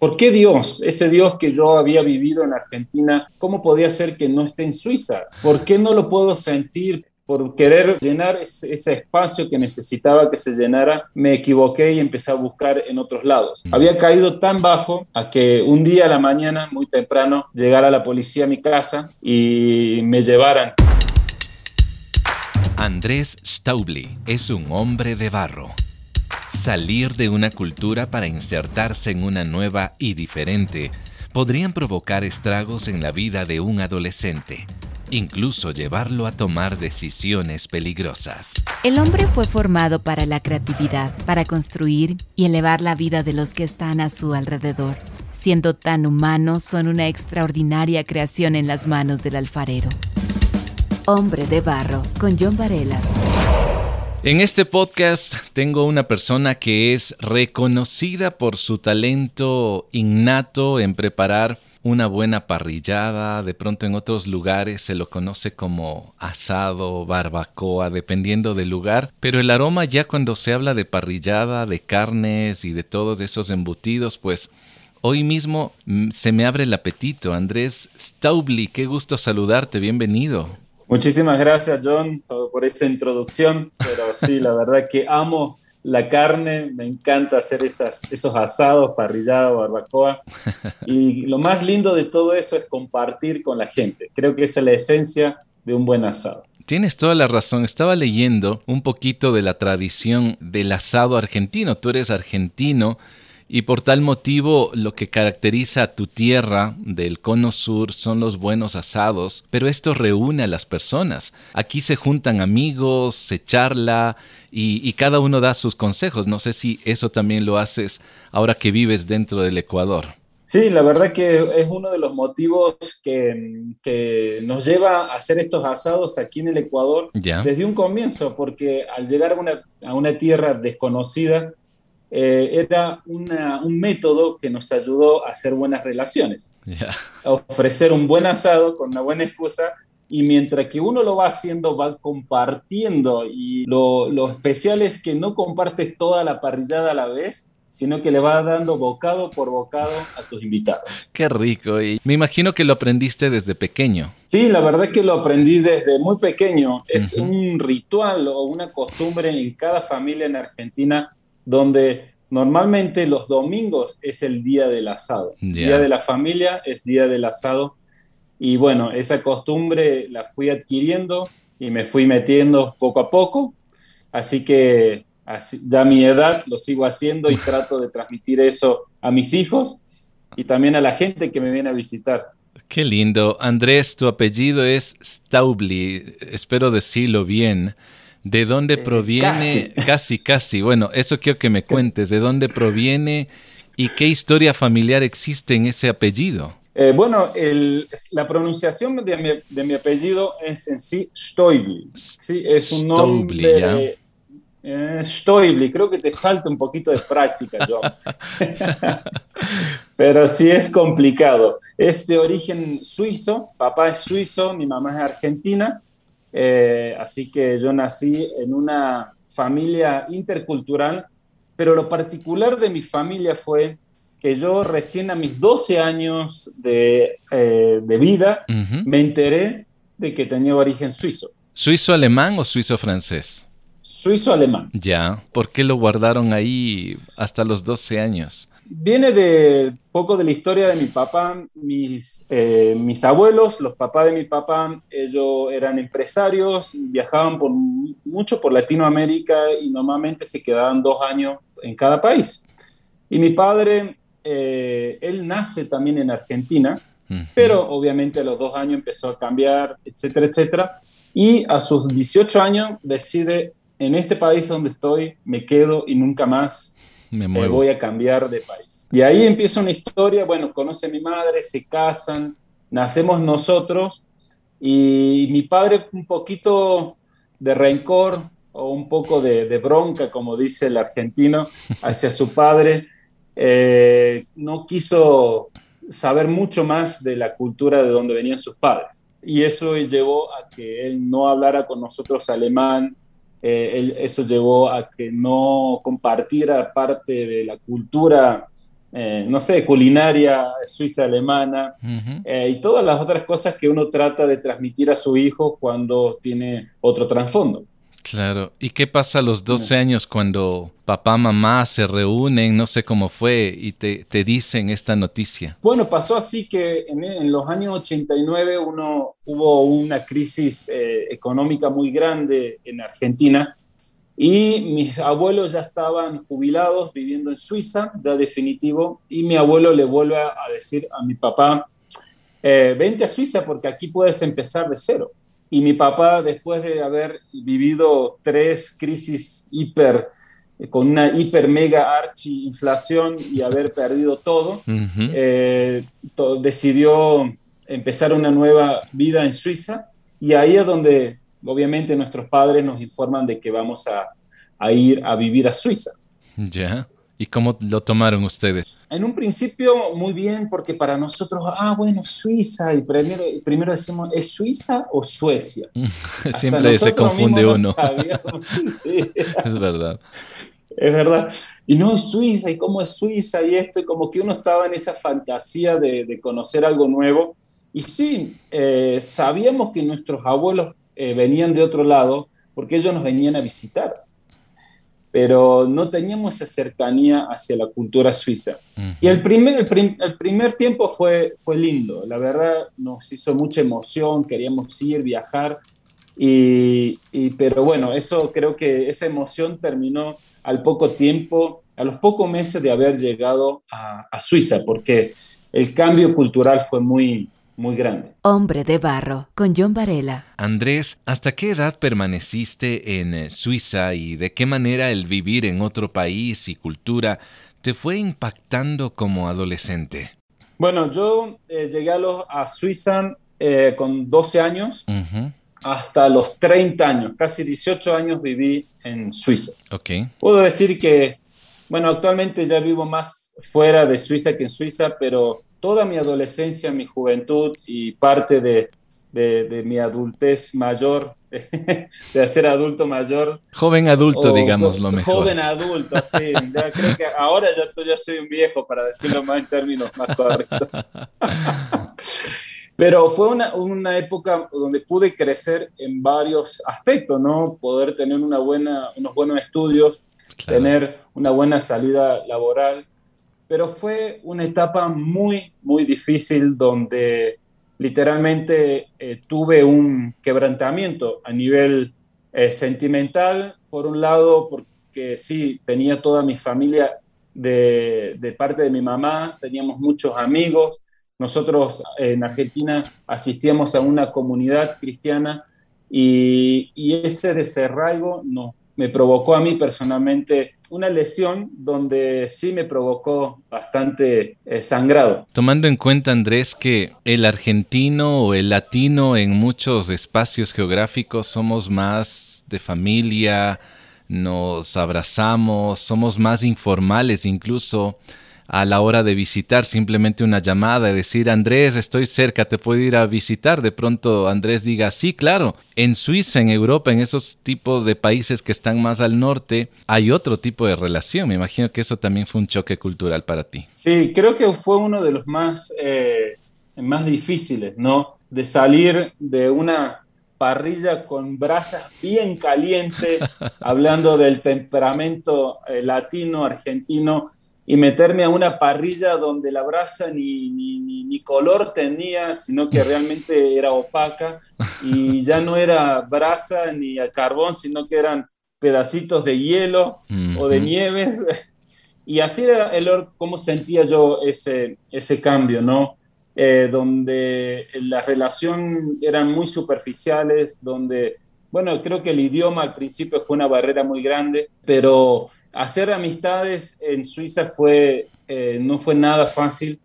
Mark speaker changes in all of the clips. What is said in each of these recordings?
Speaker 1: ¿Por qué Dios, ese Dios que yo había vivido en Argentina, cómo podía ser que no esté en Suiza? ¿Por qué no lo puedo sentir? Por querer llenar ese, espacio que necesitaba que se llenara, me equivoqué y empecé a buscar en otros lados. Mm. Había caído tan bajo a que un día a la mañana, muy temprano, llegara la policía a mi casa y me llevaran.
Speaker 2: Andrés Staubli es un hombre de barro salir de una cultura para insertarse en una nueva y diferente podrían provocar estragos en la vida de un adolescente, incluso llevarlo a tomar decisiones peligrosas.
Speaker 3: El hombre fue formado para la creatividad, para construir y elevar la vida de los que están a su alrededor. Siendo tan humanos, son una extraordinaria creación en las manos del alfarero. Hombre de Barro, con John Varela.
Speaker 2: En este podcast tengo una persona que es reconocida por su talento innato en preparar una buena parrillada, de pronto en otros lugares se lo conoce como asado, barbacoa, dependiendo del lugar, pero el aroma ya cuando se habla de parrillada, de carnes y de todos esos embutidos, pues hoy mismo mm, se me abre el apetito. Andrés Staubli, qué gusto saludarte, bienvenido.
Speaker 1: Muchísimas gracias, John, por esa introducción. Pero sí, la verdad que amo la carne, me encanta hacer esas, esos asados, parrillada, barbacoa. Y lo más lindo de todo eso es compartir con la gente. Creo que esa es la esencia de un buen asado.
Speaker 2: Tienes toda la razón. Estaba leyendo un poquito de la tradición del asado argentino. Tú eres argentino y por tal motivo lo que caracteriza a tu tierra del cono sur son los buenos asados, pero esto reúne a las personas. Aquí se juntan amigos, se charla y, cada uno da sus consejos. No sé si eso también lo haces ahora que vives dentro del Ecuador.
Speaker 1: Sí, la verdad que es uno de los motivos que, nos lleva a hacer estos asados aquí en el Ecuador desde un comienzo, porque al llegar a una tierra desconocida, eh, era un método que nos ayudó a hacer buenas relaciones, a ofrecer un buen asado con una buena excusa y mientras que uno lo va haciendo, va compartiendo y lo, lo, especial es que no compartes toda la parrillada a la vez, sino que le vas dando bocado por bocado a tus invitados.
Speaker 2: Qué rico, y me imagino que lo aprendiste desde pequeño.
Speaker 1: Sí, la verdad es que lo aprendí desde muy pequeño. Es un ritual o una costumbre en cada familia en Argentina donde normalmente los domingos es el día del asado. Día de la familia es día del asado. Y bueno, esa costumbre la fui adquiriendo y me fui metiendo poco a poco. Así que ya a mi edad lo sigo haciendo y trato de transmitir eso a mis hijos y también a la gente que me viene a visitar.
Speaker 2: Qué lindo. Andrés, tu apellido es Staubli. Espero decirlo bien. ¿De dónde eh, proviene? Casi. casi, Bueno, eso quiero que me cuentes. ¿De dónde proviene y qué historia familiar existe en ese apellido?
Speaker 1: Eh, bueno, la pronunciación de mi, apellido es en sí Stoibli. Sí, es un nombre. Eh, Stoibli, creo que te falta un poquito de práctica, John. Pero sí es complicado. Es de origen suizo, papá es suizo, mi mamá es argentina. Eh, así que yo nací en una familia intercultural, pero lo particular de mi familia fue que yo recién a mis 12 años de, eh, vida me enteré de que tenía origen suizo.
Speaker 2: ¿Suizo-alemán o suizo-francés?
Speaker 1: Suizo-alemán.
Speaker 2: Ya, ¿por qué lo guardaron ahí hasta los 12 años?
Speaker 1: Viene de poco de la historia de mi papá, mis, eh, mis abuelos, los papás de mi papá, ellos eran empresarios, viajaban por, mucho por Latinoamérica y normalmente se quedaban dos años en cada país. Y mi padre, eh, él nace también en Argentina, pero obviamente a los dos años empezó a cambiar, etcétera, etcétera. Y a sus 18 años decide, en este país donde estoy, me quedo y nunca más me, voy a cambiar de país. Y ahí empieza una historia, bueno, conoce a mi madre, se casan, nacemos nosotros y mi padre un poquito de rencor o un poco de, bronca, como dice el argentino, hacia su padre, eh, no quiso saber mucho más de la cultura de donde venían sus padres. Y eso llevó a que él no hablara con nosotros alemán, eh, eso llevó a que no compartiera parte de la cultura eh, no sé, culinaria suiza-alemana eh, y todas las otras cosas que uno trata de transmitir a su hijo cuando tiene otro trasfondo.
Speaker 2: Claro. ¿Y qué pasa a los 12 años cuando papá, mamá se reúnen, no sé cómo fue, y te, te dicen esta noticia?
Speaker 1: Bueno, pasó así que en, los años 89 uno, hubo una crisis eh, económica muy grande en Argentina y mis abuelos ya estaban jubilados viviendo en Suiza, ya definitivo, y mi abuelo le vuelve a decir a mi papá, eh, vente a Suiza porque aquí puedes empezar de cero. Y mi papá, después de haber vivido tres crisis hiper, con una hiper mega archi inflación y haber perdido todo, eh, decidió empezar una nueva vida en Suiza. Y ahí es donde, obviamente, nuestros padres nos informan de que vamos a, a ir a vivir a Suiza.
Speaker 2: Ya. ¿Y cómo lo tomaron ustedes?
Speaker 1: En un principio muy bien, porque para nosotros, ah, bueno, Suiza, y primero, primero decimos, ¿es Suiza o Suecia?
Speaker 2: Siempre se confunde uno. sí. Es verdad.
Speaker 1: Es verdad. Y no es Suiza, y cómo es Suiza, y esto, y como que uno estaba en esa fantasía de, conocer algo nuevo. Y sí, eh, sabíamos que nuestros abuelos eh, venían de otro lado, porque ellos nos venían a visitar pero no teníamos esa cercanía hacia la cultura suiza. Y el primer, el, primer tiempo fue, fue lindo, la verdad nos hizo mucha emoción, queríamos ir, viajar, y, pero bueno, eso creo que esa emoción terminó al poco tiempo, a los pocos meses de haber llegado a, a Suiza, porque el cambio cultural fue muy, muy grande.
Speaker 3: Hombre de Barro, con John Varela.
Speaker 2: Andrés, ¿hasta qué edad permaneciste en eh, Suiza y de qué manera el vivir en otro país y cultura te fue impactando como adolescente?
Speaker 1: Bueno, yo eh, llegué a, a Suiza eh, con 12 años. Hasta los 30 años, casi 18 años viví en Suiza.
Speaker 2: Okay.
Speaker 1: Puedo decir que, bueno, actualmente ya vivo más fuera de Suiza que en Suiza, pero toda mi adolescencia, mi juventud y parte de, de, mi adultez mayor, de ser adulto mayor.
Speaker 2: Joven adulto, digamos lo mejor.
Speaker 1: Joven adulto, sí. Ya creo que ahora ya, ya soy un viejo, para decirlo más en términos más correctos. Pero fue una, una, época donde pude crecer en varios aspectos, ¿no? Poder tener una buena, unos buenos estudios, tener una buena salida laboral, pero fue una etapa muy, muy difícil donde literalmente eh, tuve un quebrantamiento a nivel eh, sentimental, por un lado, porque sí, tenía toda mi familia de, de, parte de mi mamá, teníamos muchos amigos, nosotros en Argentina asistíamos a una comunidad cristiana y, y ese desarraigo no, me provocó a mí personalmente una lesión donde sí me provocó bastante eh, sangrado.
Speaker 2: Tomando en cuenta, Andrés, que el argentino o el latino en muchos espacios geográficos somos más de familia, nos abrazamos, somos más informales incluso a la hora de visitar, simplemente una llamada y decir, Andrés, estoy cerca, te puedo ir a visitar. De pronto Andrés diga, sí, claro. En Suiza, en Europa, en esos tipos de países que están más al norte, hay otro tipo de relación. Me imagino que eso también fue un choque cultural para ti.
Speaker 1: Sí, creo que fue uno de los más, eh, más difíciles, ¿no? De salir de una parrilla con brasas bien caliente, hablando del temperamento eh, latino, argentino, y meterme a una parrilla donde la brasa ni, ni, ni, color tenía, sino que realmente era opaca y ya no era brasa ni a carbón, sino que eran pedacitos de hielo o de nieves. Y así era el, cómo sentía yo ese, ese cambio, ¿no? Eh, donde la relación eran muy superficiales, donde, bueno, creo que el idioma al principio fue una barrera muy grande, pero hacer amistades en Suiza fue, eh, no fue nada fácil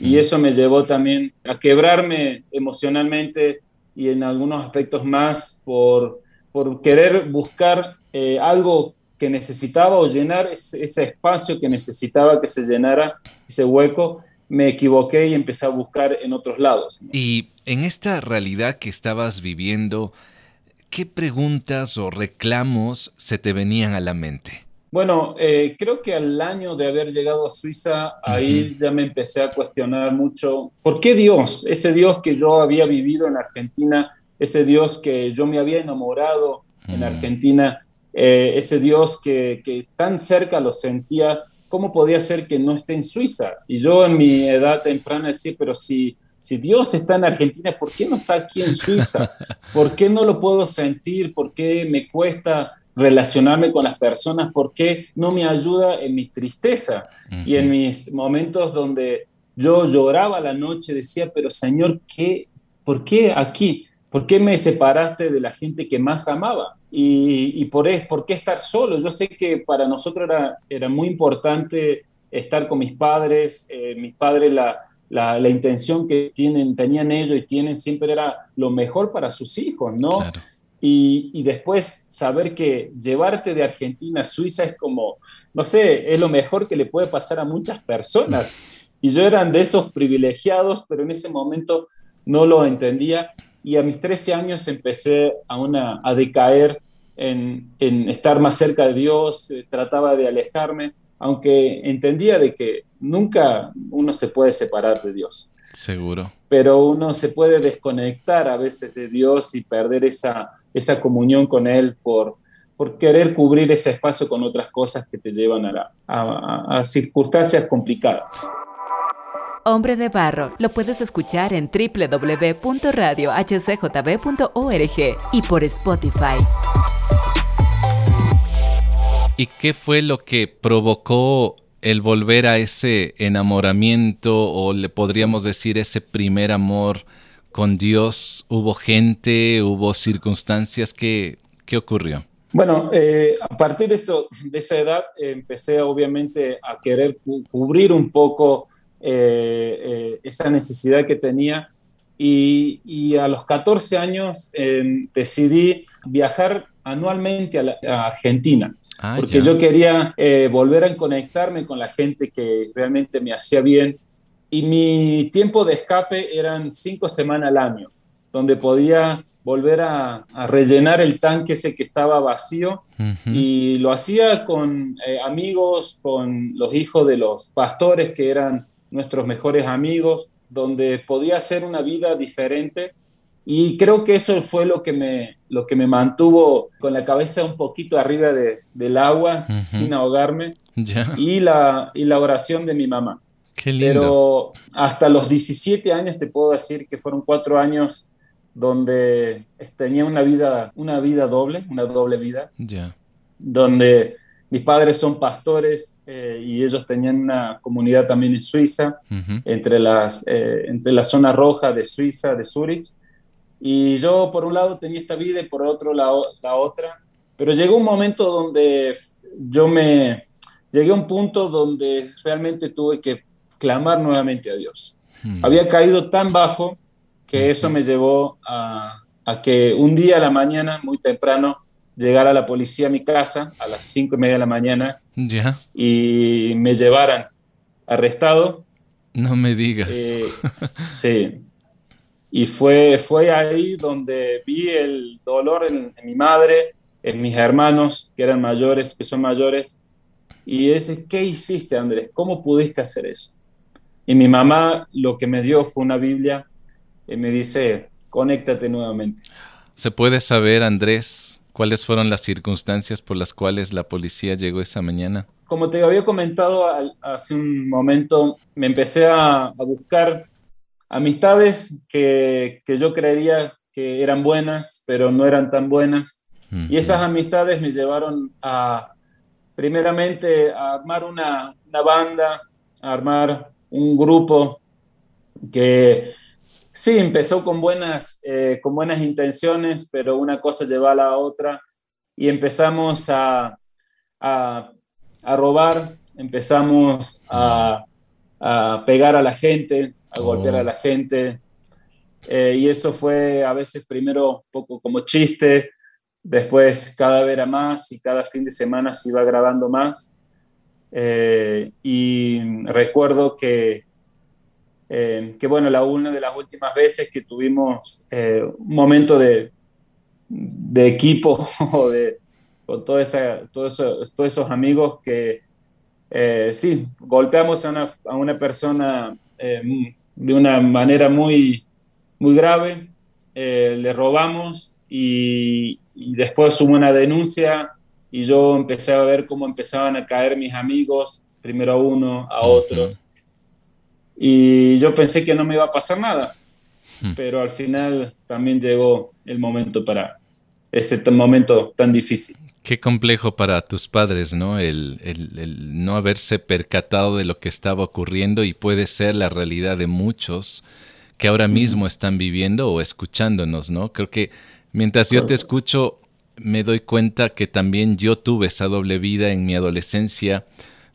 Speaker 1: y eso me llevó también a quebrarme emocionalmente y en algunos aspectos más por, por querer buscar eh, algo que necesitaba o llenar ese, espacio que necesitaba que se llenara ese hueco, me equivoqué y empecé a buscar en otros lados.
Speaker 2: Y en esta realidad que estabas viviendo, ¿qué preguntas o reclamos se te venían a la mente?
Speaker 1: Bueno, eh, creo que al año de haber llegado a Suiza, ahí ya me empecé a cuestionar mucho, ¿por qué Dios? Ese Dios que yo había vivido en Argentina, ese Dios que yo me había enamorado en Argentina, eh, ese Dios que, que, tan cerca lo sentía, ¿cómo podía ser que no esté en Suiza? Y yo en mi edad temprana decía, pero si, si Dios está en Argentina, ¿por qué no está aquí en Suiza? ¿Por qué no lo puedo sentir? ¿Por qué me cuesta relacionarme con las personas? ¿Por qué no me ayuda en mi tristeza y en mis momentos donde yo lloraba la noche? Decía, pero Señor, ¿qué, ¿por qué aquí? ¿Por qué me separaste de la gente que más amaba? Y, por, por, qué estar solo? Yo sé que para nosotros era, era muy importante estar con mis padres. Eh, mis padres, la, la, la, intención que tienen, tenían ellos y tienen siempre era lo mejor para sus hijos, ¿no? Y, y, después saber que llevarte de Argentina a Suiza es como, no sé, es lo mejor que le puede pasar a muchas personas. Y yo eran de esos privilegiados, pero en ese momento no lo entendía y a mis 13 años empecé a, una, a decaer en, en estar más cerca de Dios, eh, trataba de alejarme, aunque entendía de que nunca uno se puede separar de Dios.
Speaker 2: Seguro.
Speaker 1: Pero uno se puede desconectar a veces de Dios y perder esa, esa comunión con Él por, por querer cubrir ese espacio con otras cosas que te llevan a, a, a circunstancias complicadas.
Speaker 3: Hombre de Barro lo puedes escuchar en www.radiohcjb.org y por Spotify.
Speaker 2: ¿Y qué fue lo que provocó el volver a ese enamoramiento o le podríamos decir ese primer amor con Dios? ¿Hubo gente, hubo circunstancias? ¿Qué, qué ocurrió?
Speaker 1: Bueno, eh, a partir de, eso, de esa edad eh, empecé obviamente a querer cu cubrir un poco eh, eh, esa necesidad que tenía. Y, a los 14 años decidí viajar anualmente a, Argentina, ah, porque yo quería volver a conectarme con la gente que realmente me hacía bien. Y mi tiempo de escape eran cinco semanas al año, donde podía volver a, rellenar el tanque ese que estaba vacío y lo hacía con amigos, con los hijos de los pastores que eran nuestros mejores amigos, donde podía hacer una vida diferente. Y creo que eso fue lo que me, lo que me mantuvo con la cabeza un poquito arriba de, del agua, sin ahogarme, y, la, y la oración de mi mamá.
Speaker 2: Qué lindo.
Speaker 1: Pero hasta los 17 años te puedo decir que fueron cuatro años donde tenía una vida, una vida doble, una doble vida,
Speaker 2: ya
Speaker 1: donde mis padres son pastores eh, y ellos tenían una comunidad también en Suiza, entre, las, eh, entre la zona roja de Suiza, de Zurich. Y yo por un lado tenía esta vida y por otro la, la otra. Pero llegó un momento donde yo me... Llegué a un punto donde realmente tuve que clamar nuevamente a Dios. Hmm. Había caído tan bajo que eso me llevó a, a que un día a la mañana, muy temprano, llegara la policía a mi casa a las cinco y media de la mañana y me llevaran arrestado.
Speaker 2: No me digas.
Speaker 1: Eh, sí. Y fue, fue ahí donde vi el dolor en, mi madre, en mis hermanos, que eran mayores, que son mayores. Y es, ¿qué hiciste, Andrés? ¿Cómo pudiste hacer eso? Y mi mamá lo que me dio fue una Biblia y me dice, conéctate nuevamente.
Speaker 2: ¿Se puede saber, Andrés, ¿Cuáles fueron las circunstancias por las cuales la policía llegó esa mañana?
Speaker 1: Como te había comentado hace un momento, me empecé a, buscar amistades que, que, yo creería que eran buenas, pero no eran tan buenas. Y esas amistades me llevaron a, primeramente, a armar una, una banda, a armar un grupo que Sí, empezó con buenas, eh, con buenas intenciones, pero una cosa lleva a la otra y empezamos a, a, robar, empezamos a, a, pegar a la gente, a golpear a oh. la gente. Eh, y eso fue a veces primero poco como chiste, después cada vez era más y cada fin de semana se iba grabando más. Eh, y recuerdo que eh, que bueno, la una de las últimas veces que tuvimos eh, un momento de, de equipo o de, con toda esa, todos, esos, todos esos amigos que eh, sí, golpeamos a una, a una persona eh, de una manera muy, muy grave, eh, le robamos y, después hubo una denuncia y yo empecé a ver cómo empezaban a caer mis amigos, primero a uno, a otros. Y yo pensé que no me iba a pasar nada, pero al final también llegó el momento para ese momento tan difícil.
Speaker 2: Qué complejo para tus padres, ¿no? El, no haberse percatado de lo que estaba ocurriendo y puede ser la realidad de muchos que ahora mismo están viviendo o escuchándonos, ¿no? Creo que mientras yo te escucho, me doy cuenta que también yo tuve esa doble vida en mi adolescencia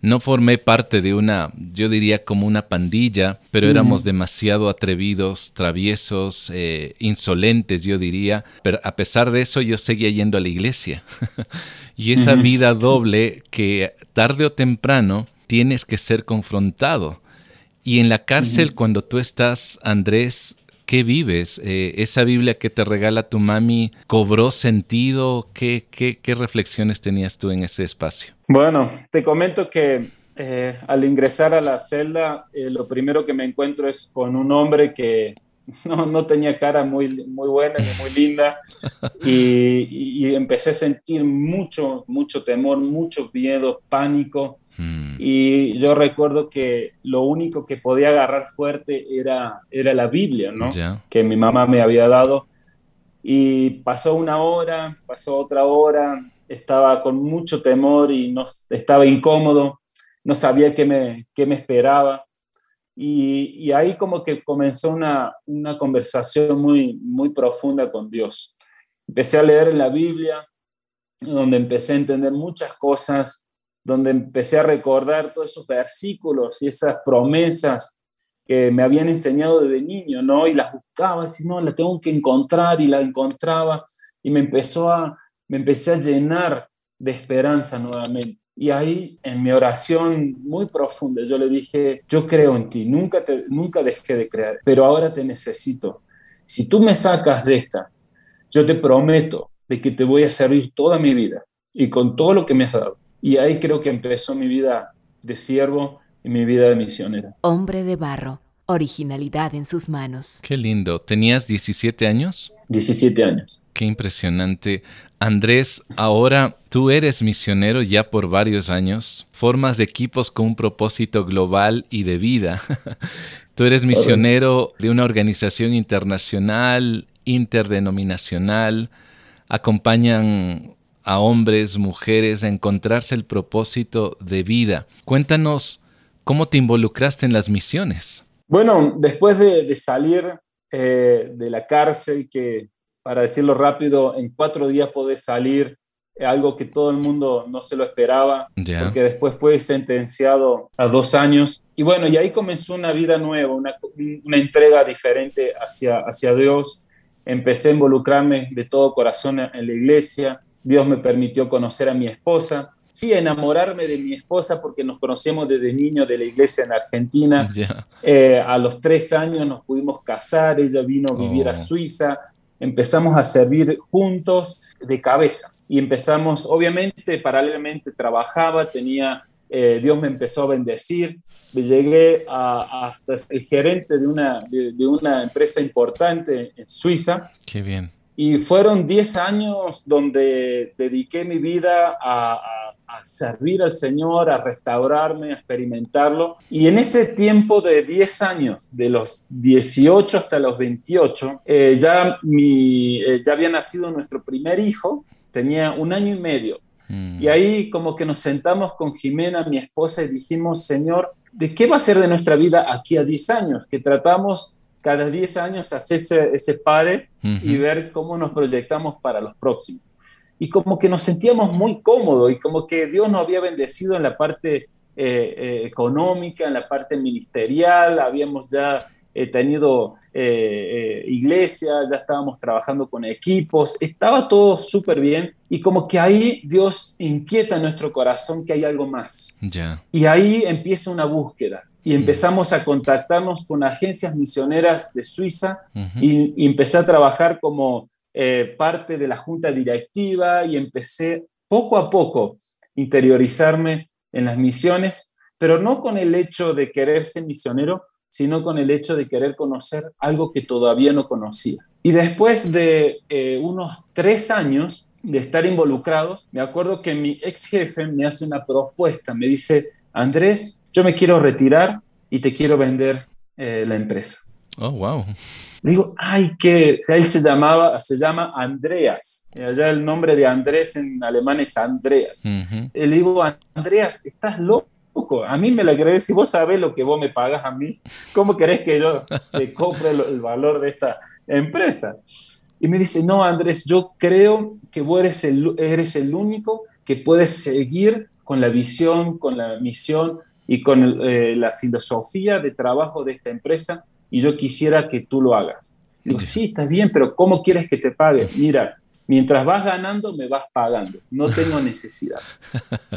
Speaker 2: no formé parte de una, yo diría como una pandilla, pero éramos demasiado atrevidos, traviesos, eh, insolentes, yo diría. Pero a pesar de eso, yo seguía yendo a la iglesia. y esa vida doble que tarde o temprano tienes que ser confrontado. Y en la cárcel, cuando tú estás, Andrés, ¿Qué vives? Eh, ¿Esa Biblia que te regala tu mami cobró sentido? ¿Qué, qué, reflexiones tenías tú en ese espacio?
Speaker 1: Bueno, te comento que eh, al ingresar a la celda, eh, lo primero que me encuentro es con un hombre que no, no tenía cara muy, muy buena ni muy linda y, y, empecé a sentir mucho, mucho temor, mucho miedo, pánico. Mm. Y yo recuerdo que lo único que podía agarrar fuerte era, era la Biblia, ¿no? Que mi mamá me había dado. Y pasó una hora, pasó otra hora, estaba con mucho temor y no, estaba incómodo, no sabía qué me, qué me esperaba. Y, y, ahí como que comenzó una, una conversación muy, muy profunda con Dios. Empecé a leer en la Biblia, donde empecé a entender muchas cosas donde empecé a recordar todos esos versículos y esas promesas que me habían enseñado desde niño, ¿no? Y las buscaba, así, no, la tengo que encontrar y la encontraba y me empezó a, me empecé a llenar de esperanza nuevamente. Y ahí en mi oración muy profunda yo le dije, yo creo en ti, nunca, te, nunca dejé de creer, pero ahora te necesito. Si tú me sacas de esta, yo te prometo de que te voy a servir toda mi vida y con todo lo que me has dado y ahí creo que empezó mi vida de siervo y mi vida de misionero.
Speaker 3: Hombre de barro, originalidad en sus manos.
Speaker 2: Qué lindo. ¿Tenías 17 años?
Speaker 1: 17 años.
Speaker 2: Qué impresionante. Andrés, ahora tú eres misionero ya por varios años, formas equipos con un propósito global y de vida. tú eres misionero de una organización internacional, interdenominacional, acompañan a hombres, mujeres, a encontrarse el propósito de vida. Cuéntanos cómo te involucraste en las misiones.
Speaker 1: Bueno, después de, salir eh, de la cárcel, que para decirlo rápido, en cuatro días podés salir, eh, algo que todo el mundo no se lo esperaba, porque después fue sentenciado a dos años. Y bueno, y ahí comenzó una vida nueva, una, una entrega diferente hacia, hacia Dios. Empecé a involucrarme de todo corazón en la iglesia, Dios me permitió conocer a mi esposa, sí, enamorarme de mi esposa porque nos conocemos desde niños de la iglesia en Argentina. Eh, a los tres años nos pudimos casar, ella vino a vivir a oh. Suiza, empezamos a servir juntos de cabeza y empezamos, obviamente, paralelamente trabajaba, tenía, eh, Dios me empezó a bendecir, me llegué a, hasta el gerente de una, de, de una empresa importante en Suiza.
Speaker 2: Qué bien
Speaker 1: y fueron 10 años donde dediqué mi vida a, servir al Señor, a restaurarme, a experimentarlo. Y en ese tiempo de 10 años, de los 18 hasta los 28, eh, ya, mi, eh, ya había nacido nuestro primer hijo, tenía un año y medio. Mm. Y ahí como que nos sentamos con Jimena, mi esposa, y dijimos, Señor, ¿de qué va a ser de nuestra vida aquí a 10 años? Que tratamos cada 10 años hacer ese, ese padre y ver cómo nos proyectamos para los próximos. Y como que nos sentíamos muy cómodos y como que Dios nos había bendecido en la parte eh, eh, económica, en la parte ministerial, habíamos ya eh, tenido iglesia, ya estábamos trabajando con equipos, estaba todo súper bien y como que ahí Dios inquieta en nuestro corazón que hay algo más. Y ahí empieza una búsqueda y empezamos a contactarnos con agencias misioneras de Suiza y, empecé a trabajar como eh, parte de la junta directiva y empecé poco a poco interiorizarme en las misiones, pero no con el hecho de querer ser misionero, sino con el hecho de querer conocer algo que todavía no conocía. Y después de eh, unos tres años de estar involucrados, me acuerdo que mi ex jefe me hace una propuesta, me dice, Andrés, yo me quiero retirar y te quiero vender eh, la empresa.
Speaker 2: Oh, wow.
Speaker 1: Le digo, ay, que él se llamaba, se llama Andreas. Y allá el nombre de Andrés en alemán es Andreas. Le digo, Andreas, estás loco. A mí me la crees, si vos sabés lo que vos me pagas a mí, ¿cómo querés que yo te compre el, valor de esta empresa? Y me dice, no, Andrés, yo creo que vos eres el, eres el único que puedes seguir con la visión, con la misión y con eh, la filosofía de trabajo de esta empresa y yo quisiera que tú lo hagas. Digo, sí, está bien, pero ¿cómo quieres que te pague? Mira, mientras vas ganando, me vas pagando, no tengo necesidad.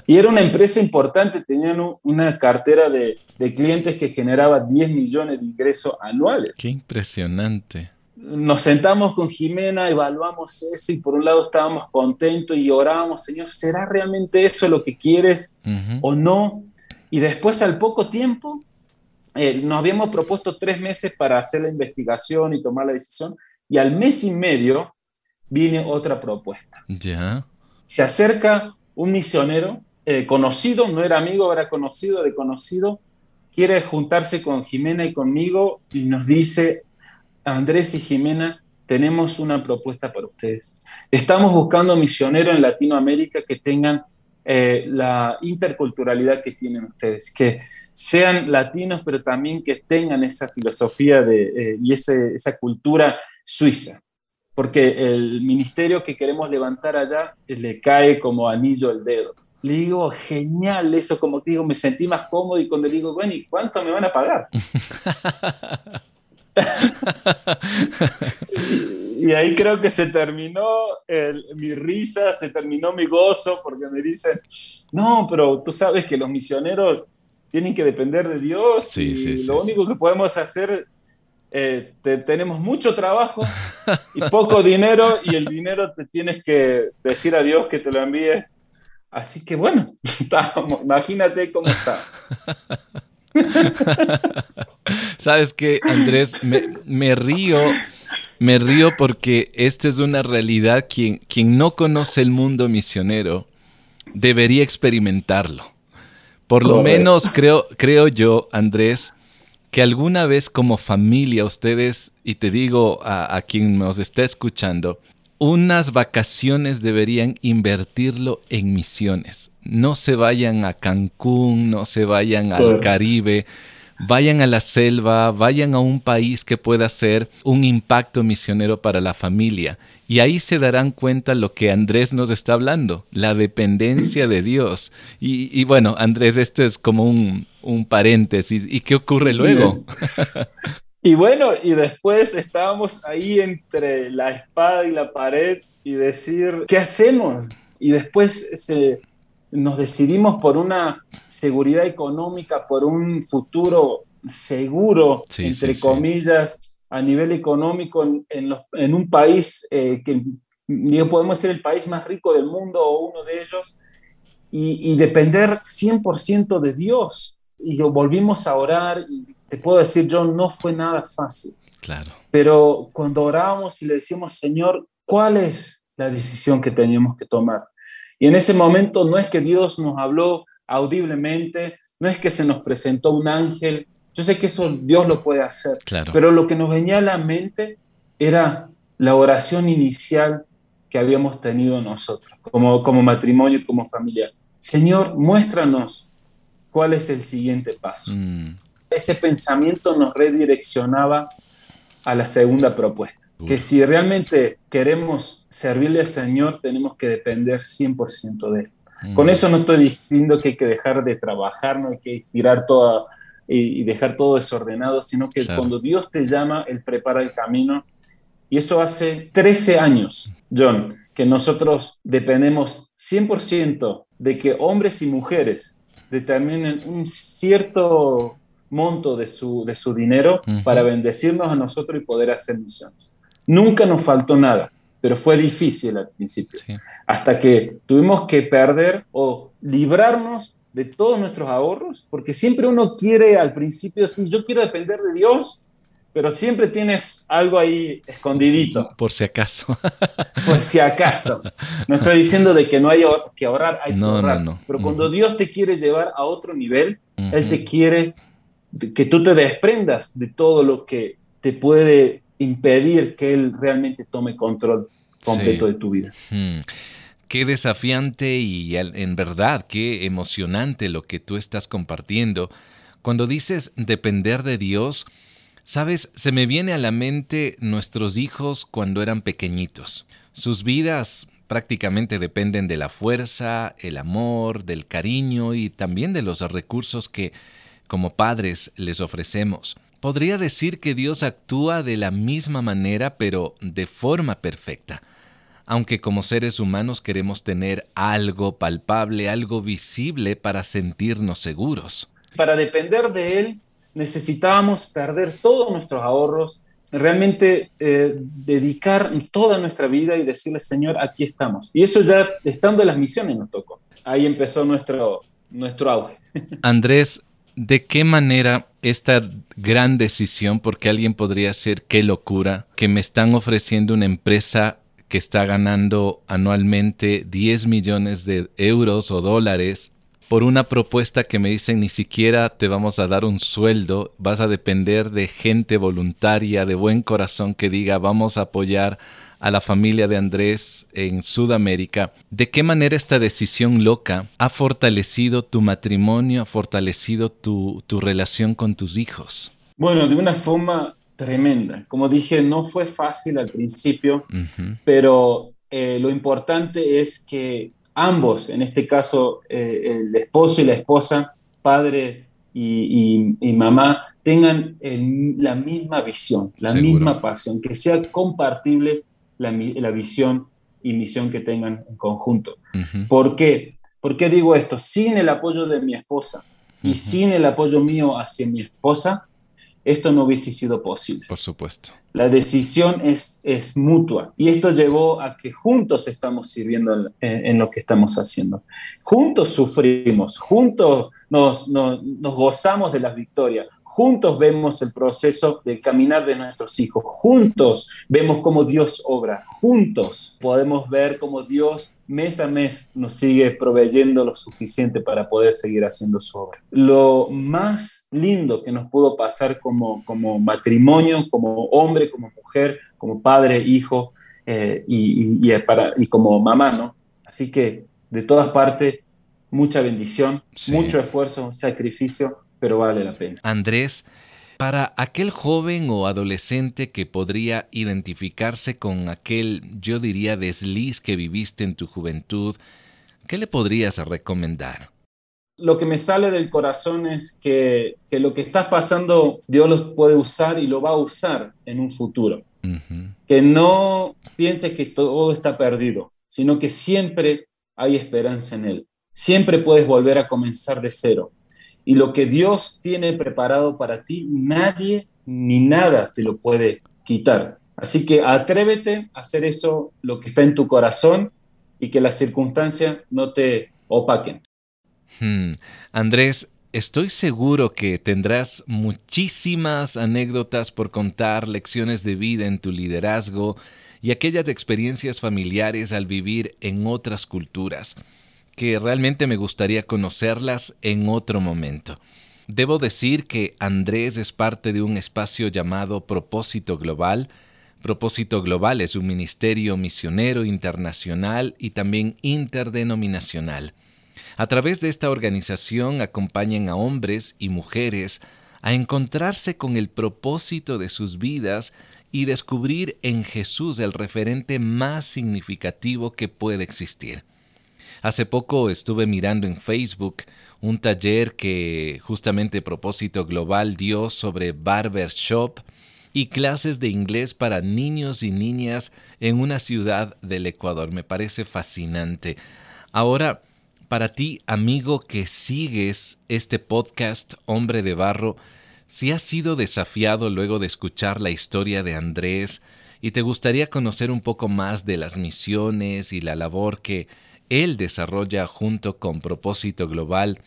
Speaker 1: Y era una empresa importante, tenían una cartera de, clientes que generaba 10 millones de ingresos anuales.
Speaker 2: Qué impresionante
Speaker 1: nos sentamos con Jimena, evaluamos eso y por un lado estábamos contentos y orábamos, Señor, ¿será realmente eso lo que quieres o no? Y después al poco tiempo eh, nos habíamos propuesto tres meses para hacer la investigación y tomar la decisión, y al mes y medio viene otra propuesta.
Speaker 2: Ya.
Speaker 1: Se acerca un misionero eh, conocido, no era amigo, era conocido de conocido, quiere juntarse con Jimena y conmigo y nos dice, Andrés y Jimena, tenemos una propuesta para ustedes. Estamos buscando misioneros en Latinoamérica que tengan eh, la interculturalidad que tienen ustedes, que sean latinos, pero también que tengan esa filosofía de, eh, y esa cultura suiza. Porque el ministerio que queremos levantar allá eh, le cae como anillo al dedo. Le digo, genial eso, como digo, me sentí más cómodo y cuando le digo, bueno, ¿y cuánto me van a pagar? y, ahí creo que se terminó mi risa, se terminó mi gozo, porque me dicen, no, pero tú sabes que los misioneros tienen que depender de Dios y lo único que podemos hacer, eh, tenemos mucho trabajo y poco dinero y el dinero te tienes que decir a Dios que te lo envíe. Así que bueno, imagínate cómo está.
Speaker 2: ¿Sabes qué, Andrés? Me, río, me río porque esta es una realidad. Quien, quien no conoce el mundo misionero debería experimentarlo. Por lo menos creo, creo yo, Andrés, que alguna vez como familia ustedes, y te digo a, quien nos está escuchando, unas vacaciones deberían invertirlo en misiones. No se vayan a Cancún, no se vayan al Caribe, vayan a la selva, vayan a un país que pueda ser un impacto misionero para la familia. Y ahí se darán cuenta lo que Andrés nos está hablando, la dependencia de Dios. Y, bueno, Andrés, esto es como un, paréntesis. ¿Y qué ocurre luego?
Speaker 1: y bueno, y después estábamos ahí entre la espada y la pared y decir, ¿qué hacemos? Y después nos decidimos por una seguridad económica, por un futuro seguro, entre comillas a nivel económico en, un país eh, que podemos ser el país más rico del mundo o uno de ellos y, depender 100% de Dios. Y volvimos a orar y te puedo decir, John, no fue nada fácil.
Speaker 2: Claro.
Speaker 1: Pero cuando orábamos y le decíamos, Señor, ¿cuál es la decisión que teníamos que tomar? Y en ese momento no es que Dios nos habló audiblemente, no es que se nos presentó un ángel, yo sé que eso Dios lo puede hacer, pero lo que nos venía a la mente era la oración inicial que habíamos tenido nosotros, como, como matrimonio y como familia. Señor, muéstranos cuál es el siguiente paso. Mm. Ese pensamiento nos redireccionaba a la segunda propuesta, que si realmente queremos servirle al Señor, tenemos que depender 100% de Él. Mm. Con eso no estoy diciendo que hay que dejar de trabajar, no hay que tirar toda y, dejar todo desordenado, sino que cuando Dios te llama, Él prepara el camino. Y eso hace 13 años, John, que nosotros dependemos 100% de que hombres y mujeres determinen un cierto monto de su, de su dinero para bendecirnos a nosotros y poder hacer misiones. Nunca nos faltó nada, pero fue difícil al principio. hasta que tuvimos que perder o librarnos de todos nuestros ahorros, porque siempre uno quiere al principio, sí, yo quiero depender de Dios, pero siempre tienes algo ahí escondidito.
Speaker 2: Por si acaso.
Speaker 1: Por si acaso. No estoy diciendo de que no hay que ahorrar, hay no, que ahorrar. No, no. Pero cuando Dios te quiere llevar a otro nivel, Él te quiere que tú te desprendas de todo lo que te puede impedir que Él realmente tome control completo de tu vida.
Speaker 2: Qué desafiante y en verdad qué emocionante lo que tú estás compartiendo. Cuando dices depender de Dios, Sabes, se me viene a la mente nuestros hijos cuando eran pequeñitos. Sus vidas prácticamente dependen de la fuerza, el amor, del cariño y también de los recursos que como padres les ofrecemos. Podría decir que Dios actúa de la misma manera pero de forma perfecta. Aunque como seres humanos queremos tener algo palpable, algo visible para sentirnos seguros.
Speaker 1: Para depender de Él necesitábamos perder todos nuestros ahorros, realmente eh, dedicar toda nuestra vida y decirle, Señor, aquí estamos. Y eso ya estando en las misiones nos tocó. Ahí empezó nuestro, nuestro auge.
Speaker 2: Andrés, ¿de qué manera esta gran decisión, porque alguien podría decir, qué locura, que me están ofreciendo una empresa que está ganando anualmente 10 millones de euros o dólares por una propuesta que me dicen ni siquiera te vamos a dar un sueldo, vas a depender de gente voluntaria, de buen corazón que diga vamos a apoyar a la familia de Andrés en Sudamérica. ¿De qué manera esta decisión loca ha fortalecido tu matrimonio, ha fortalecido tu, relación con tus hijos?
Speaker 1: Bueno, de una forma tremenda. Como dije, no fue fácil al principio, pero eh, lo importante es que ambos, en este caso eh, el esposo y la esposa, padre y, mamá, tengan la misma visión, la misma pasión, que sea compartible la, visión y misión que tengan en conjunto. ¿Por qué? ¿Por qué digo esto? Sin el apoyo de mi esposa y sin el apoyo mío hacia mi esposa, esto no hubiese sido posible.
Speaker 2: Por supuesto.
Speaker 1: La decisión es, es mutua y esto llevó a que juntos estamos sirviendo en, lo que estamos haciendo. Juntos sufrimos, juntos nos, nos, nos gozamos de las victorias, Juntos vemos el proceso de caminar de nuestros hijos. Juntos vemos cómo Dios obra. Juntos podemos ver cómo Dios mes a mes nos sigue proveyendo lo suficiente para poder seguir haciendo su obra. Lo más lindo que nos pudo pasar como, como matrimonio, como hombre, como mujer, como padre, hijo eh, y, para, y como mamá, ¿no? Así que de todas partes, mucha bendición, mucho esfuerzo, sacrificio pero vale la pena.
Speaker 2: Andrés, para aquel joven o adolescente que podría identificarse con aquel, yo diría, desliz que viviste en tu juventud, ¿qué le podrías recomendar?
Speaker 1: Lo que me sale del corazón es que, lo que estás pasando Dios lo puede usar y lo va a usar en un futuro. Que no pienses que todo está perdido, sino que siempre hay esperanza en Él. Siempre puedes volver a comenzar de cero y lo que Dios tiene preparado para ti, nadie ni nada te lo puede quitar. Así que atrévete a hacer eso, lo que está en tu corazón, y que las circunstancias no te opaquen.
Speaker 2: Hmm. Andrés, estoy seguro que tendrás muchísimas anécdotas por contar, lecciones de vida en tu liderazgo y aquellas experiencias familiares al vivir en otras culturas que realmente me gustaría conocerlas en otro momento. Debo decir que Andrés es parte de un espacio llamado Propósito Global. Propósito Global es un ministerio misionero internacional y también interdenominacional. A través de esta organización acompañan a hombres y mujeres a encontrarse con el propósito de sus vidas y descubrir en Jesús el referente más significativo que puede existir. Hace poco estuve mirando en Facebook un taller que justamente Propósito Global dio sobre barbershop y clases de inglés para niños y niñas en una ciudad del Ecuador. Me parece fascinante. Ahora, para ti, amigo que sigues este podcast Hombre de Barro, si has sido desafiado luego de escuchar la historia de Andrés, y te gustaría conocer un poco más de las misiones y la labor que él desarrolla junto con Propósito Global,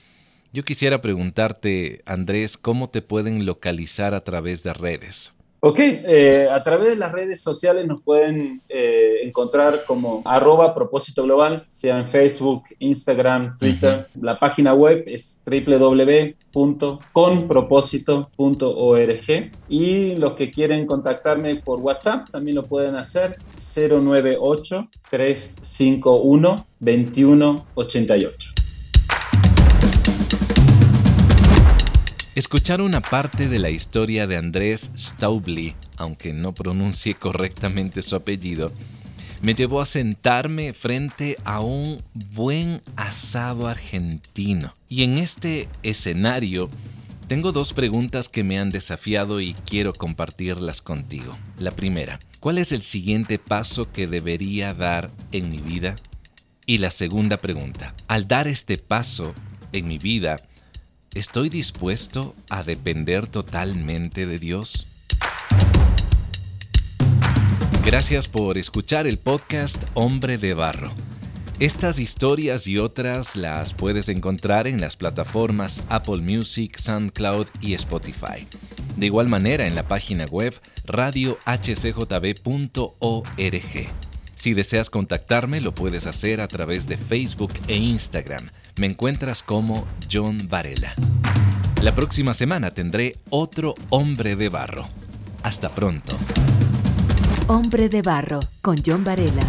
Speaker 2: yo quisiera preguntarte, Andrés, ¿cómo te pueden localizar a través de redes?
Speaker 1: Ok, eh, a través de las redes sociales nos pueden eh, encontrar como arroba propósito global, sea en Facebook, Instagram, Twitter. La página web es www.conpropósito.org y los que quieren contactarme por WhatsApp también lo pueden hacer 098 351 2188.
Speaker 2: Escuchar una parte de la historia de Andrés Staubli, aunque no pronuncie correctamente su apellido, me llevó a sentarme frente a un buen asado argentino. Y en este escenario tengo dos preguntas que me han desafiado y quiero compartirlas contigo. La primera, ¿cuál es el siguiente paso que debería dar en mi vida? Y la segunda pregunta, al dar este paso en mi vida, ¿Estoy dispuesto a depender totalmente de Dios? Gracias por escuchar el podcast Hombre de Barro. Estas historias y otras las puedes encontrar en las plataformas Apple Music, SoundCloud y Spotify. De igual manera en la página web radiohcjb.org. Si deseas contactarme lo puedes hacer a través de Facebook e Instagram me encuentras como John Varela. La próxima semana tendré otro hombre de barro. Hasta pronto.
Speaker 3: Hombre de barro con John Varela.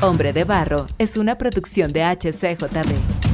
Speaker 3: Hombre de barro es una producción de HCJB.